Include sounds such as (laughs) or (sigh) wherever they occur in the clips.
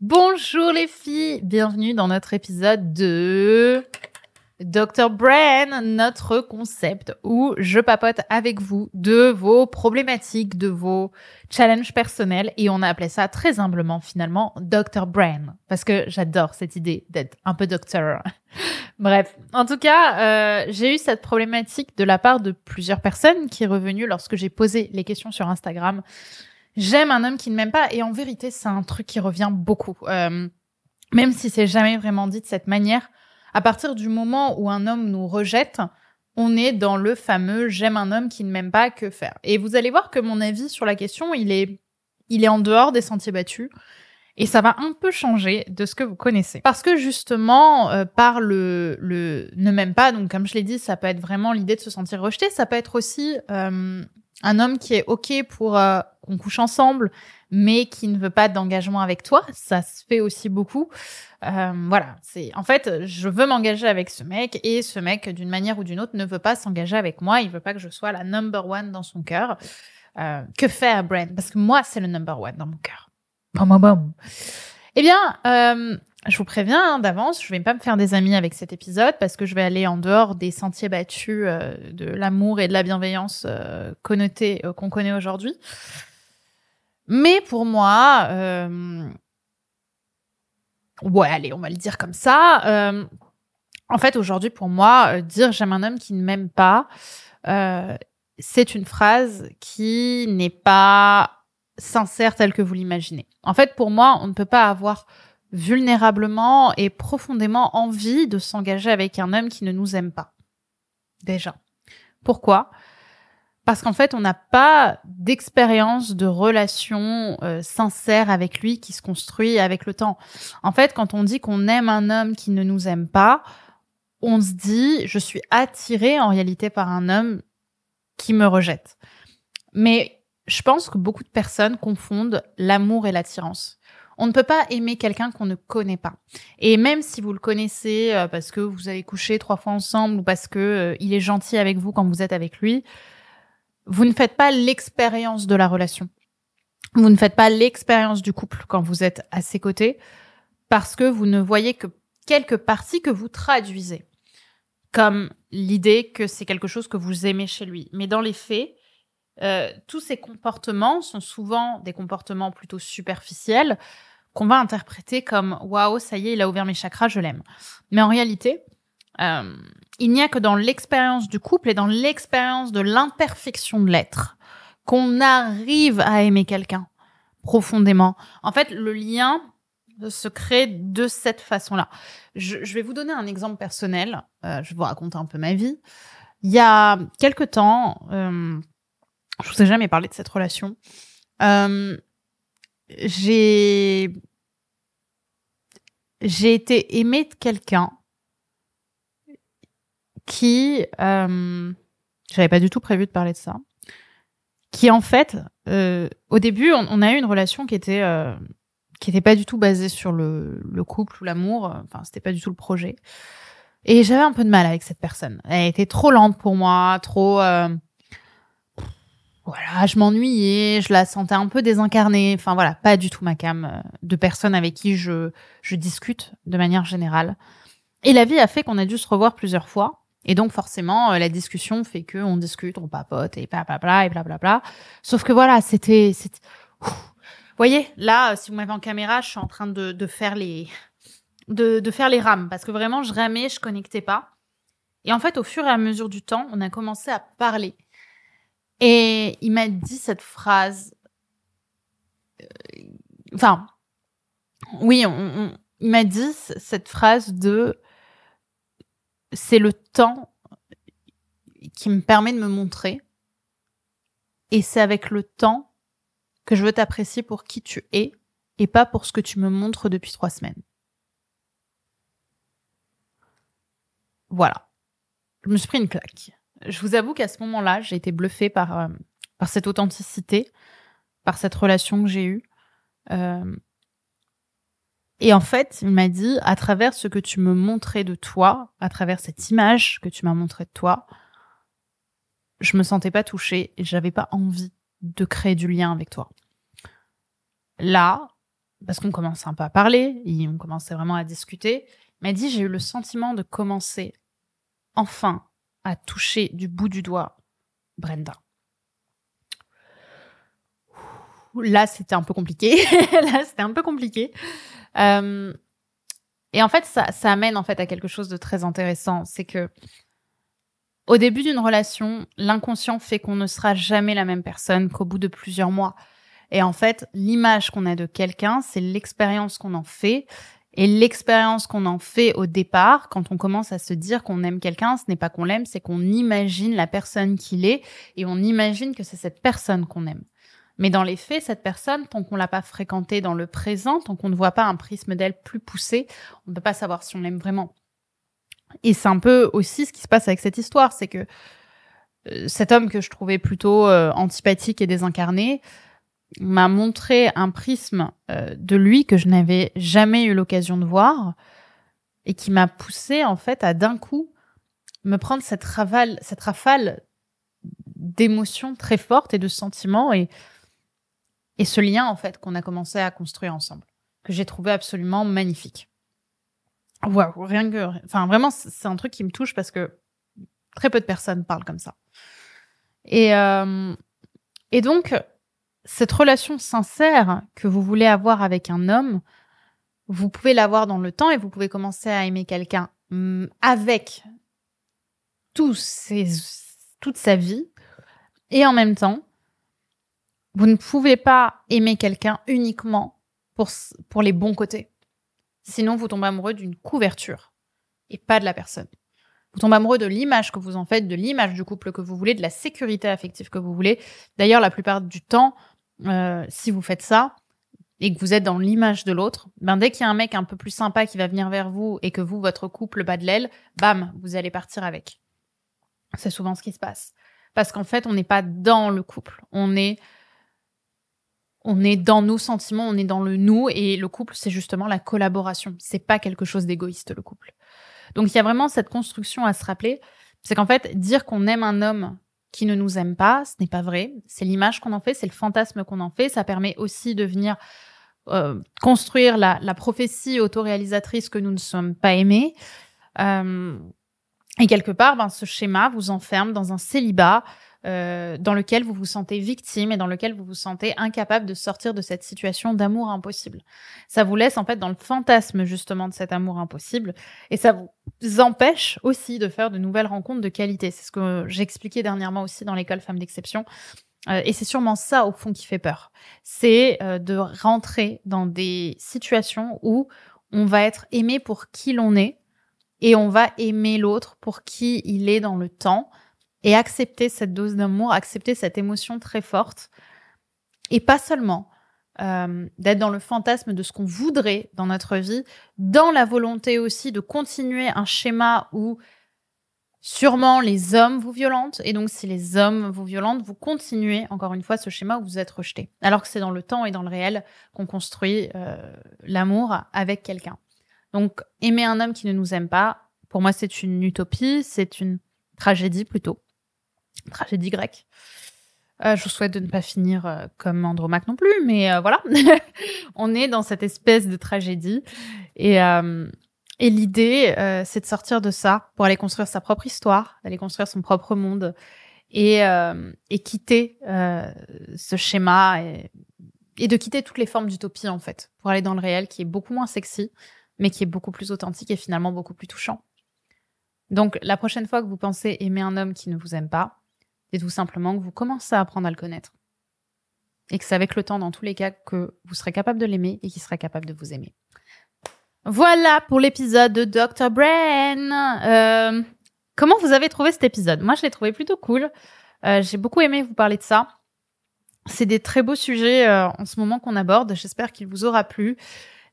Bonjour les filles, bienvenue dans notre épisode de Dr. Brain, notre concept où je papote avec vous de vos problématiques, de vos challenges personnels et on a appelé ça très humblement finalement Dr. Brain parce que j'adore cette idée d'être un peu docteur. (laughs) Bref, en tout cas, euh, j'ai eu cette problématique de la part de plusieurs personnes qui est revenue lorsque j'ai posé les questions sur Instagram J'aime un homme qui ne m'aime pas. Et en vérité, c'est un truc qui revient beaucoup. Euh, même si c'est jamais vraiment dit de cette manière, à partir du moment où un homme nous rejette, on est dans le fameux j'aime un homme qui ne m'aime pas, que faire Et vous allez voir que mon avis sur la question, il est, il est en dehors des sentiers battus. Et ça va un peu changer de ce que vous connaissez. Parce que justement, euh, par le, le ne m'aime pas, donc comme je l'ai dit, ça peut être vraiment l'idée de se sentir rejeté, ça peut être aussi euh, un homme qui est OK pour euh, qu'on couche ensemble, mais qui ne veut pas d'engagement avec toi, ça se fait aussi beaucoup. Euh, voilà, c'est en fait, je veux m'engager avec ce mec et ce mec, d'une manière ou d'une autre, ne veut pas s'engager avec moi. Il veut pas que je sois la number one dans son cœur. Euh, que faire, Brand? Parce que moi, c'est le number one dans mon cœur. Bam, bam, Eh bien, euh, je vous préviens hein, d'avance, je vais pas me faire des amis avec cet épisode parce que je vais aller en dehors des sentiers battus de l'amour et de la bienveillance euh, qu'on connaît aujourd'hui. Mais pour moi, euh, ouais, allez, on va le dire comme ça. en fait, aujourd'hui, pour moi, dire j'aime un homme qui ne m'aime pas, c'est une phrase qui n'est pas sincère telle que vous l'imaginez. En fait, pour moi, on ne peut pas avoir vulnérablement et profondément envie de s'engager avec un homme qui ne nous aime pas. Déjà. Pourquoi? Parce qu'en fait, on n'a pas d'expérience de relation euh, sincère avec lui qui se construit avec le temps. En fait, quand on dit qu'on aime un homme qui ne nous aime pas, on se dit je suis attiré en réalité par un homme qui me rejette. Mais je pense que beaucoup de personnes confondent l'amour et l'attirance. On ne peut pas aimer quelqu'un qu'on ne connaît pas. Et même si vous le connaissez euh, parce que vous avez couché trois fois ensemble ou parce que euh, il est gentil avec vous quand vous êtes avec lui, vous ne faites pas l'expérience de la relation. Vous ne faites pas l'expérience du couple quand vous êtes à ses côtés parce que vous ne voyez que quelques parties que vous traduisez comme l'idée que c'est quelque chose que vous aimez chez lui. Mais dans les faits, euh, tous ces comportements sont souvent des comportements plutôt superficiels qu'on va interpréter comme waouh, ça y est, il a ouvert mes chakras, je l'aime. Mais en réalité, euh, il n'y a que dans l'expérience du couple et dans l'expérience de l'imperfection de l'être qu'on arrive à aimer quelqu'un profondément. En fait, le lien se crée de cette façon-là. Je, vais vous donner un exemple personnel. Euh, je vais vous raconter un peu ma vie. Il y a quelque temps, euh, je vous ai jamais parlé de cette relation. J'ai j'ai été aimée de quelqu'un qui euh, j'avais pas du tout prévu de parler de ça qui en fait euh, au début on, a eu une relation qui était euh, qui était pas du tout basée sur le, le couple ou l'amour enfin c'était pas du tout le projet et j'avais un peu de mal avec cette personne elle était trop lente pour moi trop euh, voilà, je m'ennuyais, je la sentais un peu désincarnée. Enfin voilà, pas du tout ma cam euh, de personnes avec qui je, je discute de manière générale. Et la vie a fait qu'on a dû se revoir plusieurs fois. Et donc forcément, euh, la discussion fait que on discute, on papote et blablabla et blablabla. Sauf que voilà, c'était. Vous voyez, là, si vous m'avez en caméra, je suis en train de, faire les, de faire les rames parce que vraiment, je ramais, je connectais pas. Et en fait, au fur et à mesure du temps, on a commencé à parler. Et il m'a dit cette phrase. Euh, enfin, oui, il m'a dit cette phrase de c'est le temps qui me permet de me montrer. Et c'est avec le temps que je veux t'apprécier pour qui tu es et pas pour ce que tu me montres depuis trois semaines. Voilà. Je me suis pris une claque je vous avoue qu'à ce moment-là, j'ai été bluffée par, euh, par cette authenticité, par cette relation que j'ai eue. Euh, et en fait, il m'a dit, à travers ce que tu me montrais de toi, à travers cette image que tu m'as montrée de toi, je me sentais pas touchée et j'avais pas envie de créer du lien avec toi. Là, parce qu'on commençait un peu à parler, on commençait vraiment à discuter, il m'a dit j'ai eu le sentiment de commencer enfin à toucher du bout du doigt Brenda. Là, c'était un peu compliqué. (laughs) Là, c'était un peu compliqué. Euh, et en fait, ça, ça amène en fait à quelque chose de très intéressant. C'est que au début d'une relation, l'inconscient fait qu'on ne sera jamais la même personne qu'au bout de plusieurs mois. Et en fait, l'image qu'on a de quelqu'un, c'est l'expérience qu'on en fait. Et l'expérience qu'on en fait au départ, quand on commence à se dire qu'on aime quelqu'un, ce n'est pas qu'on l'aime, c'est qu'on imagine la personne qu'il est et on imagine que c'est cette personne qu'on aime. Mais dans les faits, cette personne, tant qu'on l'a pas fréquentée dans le présent, tant qu'on ne voit pas un prisme d'elle plus poussé, on ne peut pas savoir si on l'aime vraiment. Et c'est un peu aussi ce qui se passe avec cette histoire, c'est que euh, cet homme que je trouvais plutôt euh, antipathique et désincarné m'a montré un prisme euh, de lui que je n'avais jamais eu l'occasion de voir et qui m'a poussé en fait à d'un coup me prendre cette rafale, cette rafale d'émotions très fortes et de sentiments et et ce lien en fait qu'on a commencé à construire ensemble, que j'ai trouvé absolument magnifique. Waouh, rien que, enfin vraiment, c'est un truc qui me touche parce que très peu de personnes parlent comme ça. Et euh, et donc cette relation sincère que vous voulez avoir avec un homme, vous pouvez l'avoir dans le temps et vous pouvez commencer à aimer quelqu'un mm, avec tous ses, toute sa vie et en même temps vous ne pouvez pas aimer quelqu'un uniquement pour, pour les bons côtés. Sinon, vous tombez amoureux d'une couverture et pas de la personne. Vous tombez amoureux de l'image que vous en faites, de l'image du couple que vous voulez, de la sécurité affective que vous voulez. D'ailleurs, la plupart du temps, euh, si vous faites ça et que vous êtes dans l'image de l'autre, ben dès qu'il y a un mec un peu plus sympa qui va venir vers vous et que vous, votre couple bat de l'aile, bam, vous allez partir avec. C'est souvent ce qui se passe. Parce qu'en fait, on n'est pas dans le couple. On est on est dans nos sentiments, on est dans le nous et le couple c'est justement la collaboration. C'est pas quelque chose d'égoïste le couple. Donc il y a vraiment cette construction à se rappeler, c'est qu'en fait dire qu'on aime un homme qui ne nous aime pas, ce n'est pas vrai. C'est l'image qu'on en fait, c'est le fantasme qu'on en fait. Ça permet aussi de venir euh, construire la, prophétie autoréalisatrice que nous ne sommes pas aimés. Euh, et quelque part, ben, ce schéma vous enferme dans un célibat euh, dans lequel vous vous sentez victime et dans lequel vous vous sentez incapable de sortir de cette situation d'amour impossible. Ça vous laisse en fait dans le fantasme justement de cet amour impossible et ça vous empêche aussi de faire de nouvelles rencontres de qualité. C'est ce que j'expliquais dernièrement aussi dans l'école Femmes d'exception. Euh, et c'est sûrement ça au fond qui fait peur. C'est euh, de rentrer dans des situations où on va être aimé pour qui l'on est et on va aimer l'autre pour qui il est dans le temps et accepter cette dose d'amour, accepter cette émotion très forte. Et pas seulement euh, d'être dans le fantasme de ce qu'on voudrait dans notre vie, dans la volonté aussi de continuer un schéma où sûrement les hommes vous violentent. Et donc si les hommes vous violentent, vous continuez encore une fois ce schéma où vous êtes rejeté. Alors que c'est dans le temps et dans le réel qu'on construit euh, l'amour avec quelqu'un. Donc aimer un homme qui ne nous aime pas, pour moi c'est une utopie, c'est une tragédie plutôt tragédie grecque. Euh, je vous souhaite de ne pas finir euh, comme Andromaque non plus, mais euh, voilà, (laughs) on est dans cette espèce de tragédie. Et, et l'idée, c'est de sortir de ça pour aller construire sa propre histoire, d'aller construire son propre monde et, et quitter ce schéma et de quitter toutes les formes d'utopie en fait, pour aller dans le réel qui est beaucoup moins sexy, mais qui est beaucoup plus authentique et finalement beaucoup plus touchant. Donc la prochaine fois que vous pensez aimer un homme qui ne vous aime pas, c'est tout simplement que vous commencez à apprendre à le connaître. Et que c'est avec le temps, dans tous les cas, que vous serez capable de l'aimer et qu'il sera capable de vous aimer. Voilà pour l'épisode de Dr. Brain. Euh, comment vous avez trouvé cet épisode? Moi, je l'ai trouvé plutôt cool. Euh, j'ai beaucoup aimé vous parler de ça. C'est des très beaux sujets euh, en ce moment qu'on aborde. J'espère qu'il vous aura plu.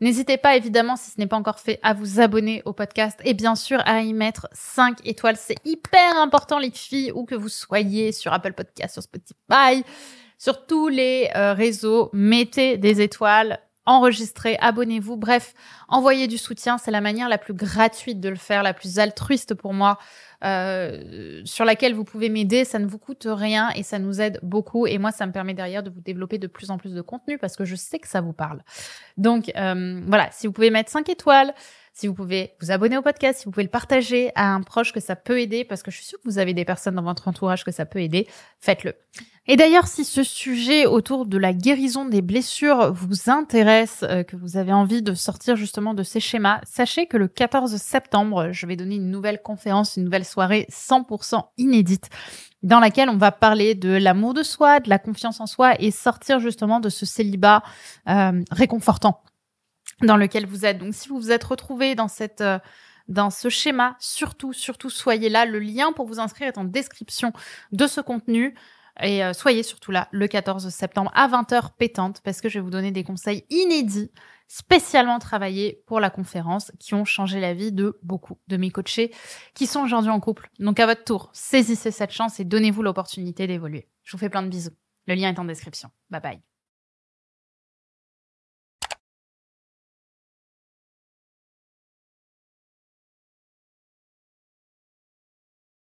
N'hésitez pas, évidemment, si ce n'est pas encore fait, à vous abonner au podcast et bien sûr à y mettre 5 étoiles. C'est hyper important, les filles, où que vous soyez sur Apple Podcast, sur Spotify, sur tous les euh, réseaux. Mettez des étoiles. Enregistrez, abonnez-vous, bref, envoyez du soutien. C'est la manière la plus gratuite de le faire, la plus altruiste pour moi, euh, sur laquelle vous pouvez m'aider. Ça ne vous coûte rien et ça nous aide beaucoup. Et moi, ça me permet derrière de vous développer de plus en plus de contenu parce que je sais que ça vous parle. Donc euh, voilà, si vous pouvez mettre 5 étoiles, si vous pouvez vous abonner au podcast, si vous pouvez le partager à un proche que ça peut aider, parce que je suis sûre que vous avez des personnes dans votre entourage que ça peut aider, faites-le. Et d'ailleurs, si ce sujet autour de la guérison des blessures vous intéresse, euh, que vous avez envie de sortir justement de ces schémas, sachez que le 14 septembre, je vais donner une nouvelle conférence, une nouvelle soirée 100% inédite dans laquelle on va parler de l'amour de soi, de la confiance en soi et sortir justement de ce célibat euh, réconfortant dans lequel vous êtes. Donc si vous vous êtes retrouvé dans cette euh, dans ce schéma, surtout surtout soyez là. Le lien pour vous inscrire est en description de ce contenu. Et euh, soyez surtout là le 14 septembre à 20h pétante parce que je vais vous donner des conseils inédits spécialement travaillés pour la conférence qui ont changé la vie de beaucoup de mes coachés qui sont aujourd'hui en couple. Donc à votre tour, saisissez cette chance et donnez-vous l'opportunité d'évoluer. Je vous fais plein de bisous. Le lien est en description. Bye bye.